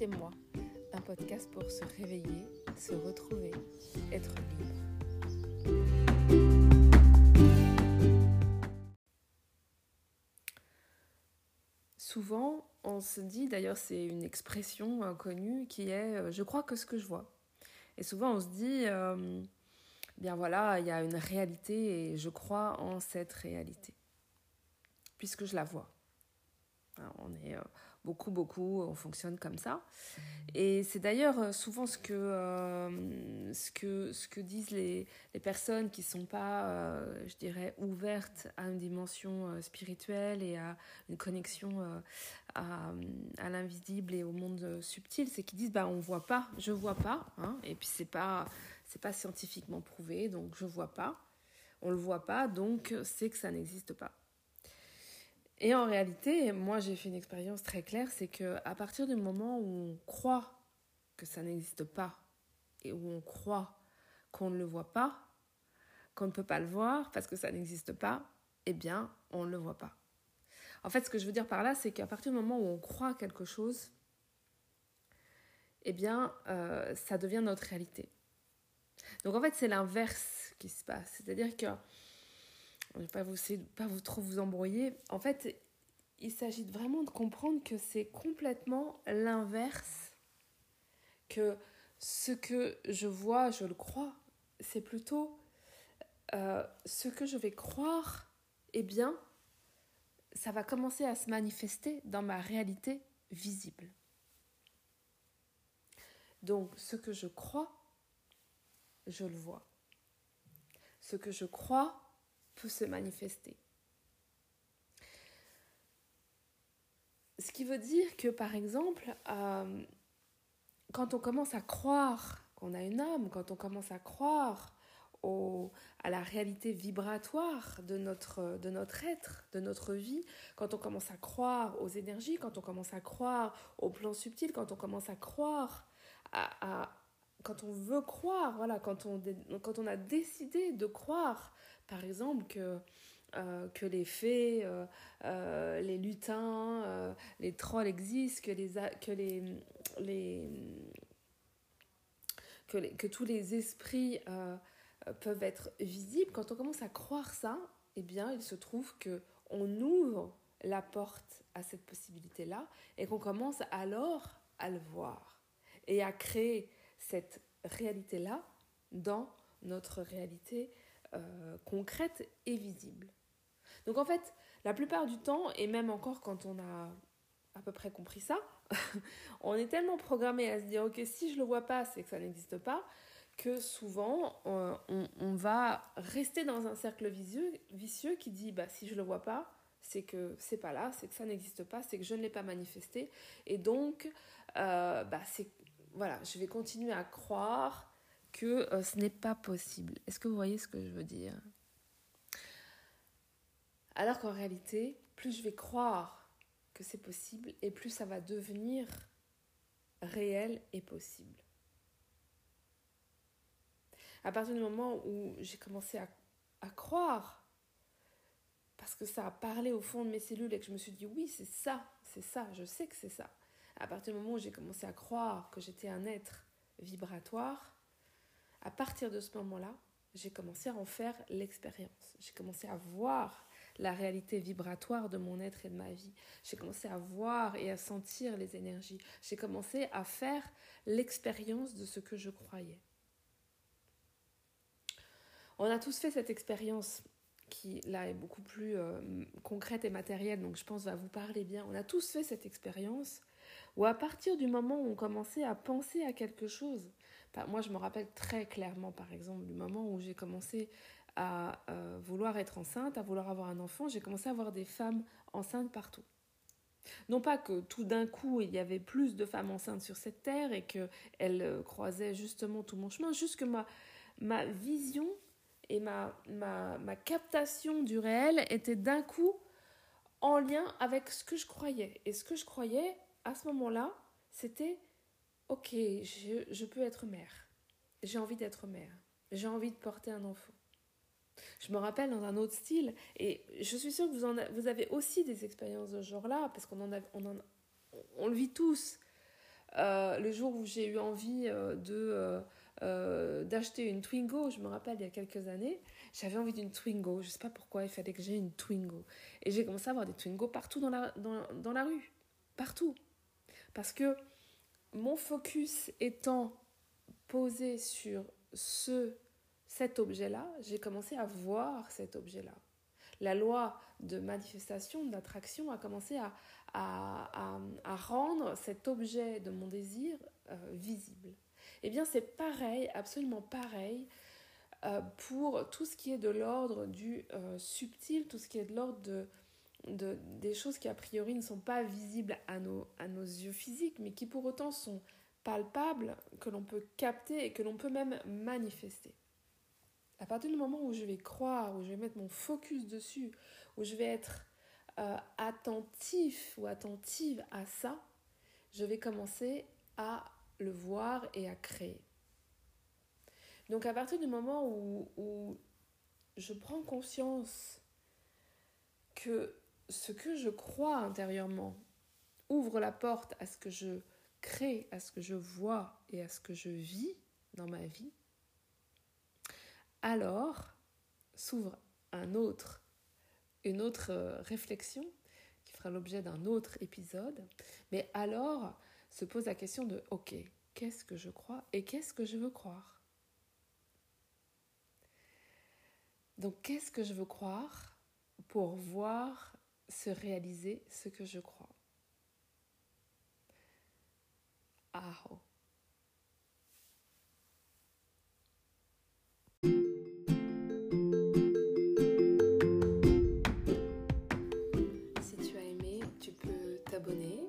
C'était-moi, un podcast pour se réveiller, se retrouver, être libre. Souvent, on se dit, d'ailleurs c'est une expression inconnue qui est euh, je crois que ce que je vois. Et souvent on se dit, euh, bien voilà, il y a une réalité et je crois en cette réalité, puisque je la vois. Hein, on est euh, beaucoup, beaucoup, on fonctionne comme ça. Et c'est d'ailleurs euh, souvent ce que, euh, ce que, ce que disent les, les personnes qui ne sont pas, je dirais, ouvertes à une dimension spirituelle et à une connexion à, à l'invisible et au monde subtil, c'est qu'ils disent, bah, on ne voit pas, je ne vois pas, hein, et puis c'est pas, c'est pas scientifiquement prouvé, donc je ne vois pas, on ne le voit pas, donc c'est que ça n'existe pas. Et en réalité, moi j'ai fait une expérience très claire, c'est que à partir du moment où on croit que ça n'existe pas et où on croit qu'on ne le voit pas, qu'on ne peut pas le voir parce que ça n'existe pas, eh bien, on ne le voit pas. En fait, ce que je veux dire par là, c'est qu'à partir du moment où on croit quelque chose, eh bien, euh, ça devient notre réalité. Donc en fait, c'est l'inverse qui se passe. C'est-à-dire que ne vais pas vous, pas vous trop vous embrouiller. En fait, il s'agit vraiment de comprendre que c'est complètement l'inverse. Que ce que je vois, je le crois. C'est plutôt euh, ce que je vais croire, eh bien, ça va commencer à se manifester dans ma réalité visible. Donc, ce que je crois, je le vois. Ce que je crois, peut se manifester. Ce qui veut dire que, par exemple, euh, quand on commence à croire qu'on a une âme, quand on commence à croire à la réalité vibratoire de notre, de notre être, de notre vie, quand on commence à croire aux énergies, quand on commence à croire au plan subtil, quand on commence à croire à, quand on veut croire, voilà, quand on, quand on a décidé de croire par exemple, que, euh, que les fées, euh, euh, les lutins, les trolls existent, que les, que les, les que, que, tous les esprits peuvent être visibles, quand on commence à croire ça, eh bien, il se trouve que on ouvre la porte à cette possibilité-là et qu'on commence alors à le voir et à créer cette réalité-là dans notre réalité euh, concrète et visible. Donc en fait, la plupart du temps, et même encore quand on a à peu près compris ça, on est tellement programmé à se dire, ok, si je le vois pas, c'est que ça n'existe pas, que souvent, on, on, va rester dans un cercle vicieux, vicieux qui dit, bah, si je le vois pas, c'est que c'est pas là, c'est que ça n'existe pas, c'est que je ne l'ai pas manifesté. Et donc, euh, bah, c'est, voilà, je vais continuer à croire que euh, ce n'est pas possible. Est-ce que vous voyez ce que je veux dire? Alors qu'en réalité, plus je vais croire que c'est possible et plus ça va devenir réel et possible. À partir du moment où j'ai commencé à, à croire, parce que ça a parlé au fond de mes cellules et que je me suis dit oui, c'est ça, c'est ça, je sais que c'est ça. À partir du moment où j'ai commencé à croire que j'étais un être vibratoire, à partir de ce moment-là, j'ai commencé à en faire l'expérience. J'ai commencé à voir la réalité vibratoire de mon être et de ma vie. J'ai commencé à voir et à sentir les énergies. J'ai commencé à faire l'expérience de ce que je croyais. On a tous fait cette expérience qui là est beaucoup plus euh, concrète et matérielle, donc je pense va vous parler bien. On a tous fait cette expérience où à partir du moment où on commençait à penser à quelque chose, moi, je me rappelle très clairement, par exemple, du moment où j'ai commencé à euh, vouloir être enceinte, à vouloir avoir un enfant, j'ai commencé à voir des femmes enceintes partout. Non pas que tout d'un coup il y avait plus de femmes enceintes sur cette terre et qu'elles euh, croisaient justement tout mon chemin, juste que ma, ma vision et ma, ma, ma captation du réel était d'un coup en lien avec ce que je croyais. Et ce que je croyais à ce moment-là, c'était ok, je, peux être mère. J'ai envie d'être mère. J'ai envie de porter un enfant. Je me rappelle dans un autre style, et je suis sûre que vous, avez aussi des expériences de ce genre-là, parce qu'on en, en on le vit tous. le jour où j'ai eu envie de d'acheter une Twingo, je me rappelle il y a quelques années, j'avais envie d'une Twingo. Je sais pas pourquoi il fallait que j'ai une Twingo. Et j'ai commencé à avoir des Twingo partout dans la, dans, dans la rue. Partout. Parce que mon focus étant posé sur ce, cet objet-là, j'ai commencé à voir cet objet-là. La loi de manifestation, d'attraction a commencé à, à, à, rendre cet objet de mon désir euh, visible. Eh bien, c'est pareil, absolument pareil euh, pour tout ce qui est de l'ordre du euh, subtil, tout ce qui est de l'ordre de, de, des choses qui a priori ne sont pas visibles à nos, à nos yeux physiques, mais qui pour autant sont palpables, que l'on peut capter et que l'on peut même manifester. À partir du moment où je vais croire, où je vais mettre mon focus dessus, où je vais être euh, attentif ou attentive à ça, je vais commencer à le voir et à créer. Donc à partir du moment où, je prends conscience que ce que je crois intérieurement ouvre la porte à ce que je crée, à ce que je vois et à ce que je vis dans ma vie, alors s'ouvre une autre euh, réflexion qui fera l'objet d'un autre épisode, mais alors se pose la question de ok, qu'est-ce que je crois et qu'est-ce que je veux croire? Donc qu'est-ce que je veux croire pour voir se réaliser ce que je crois. Si tu as aimé, tu peux t'abonner,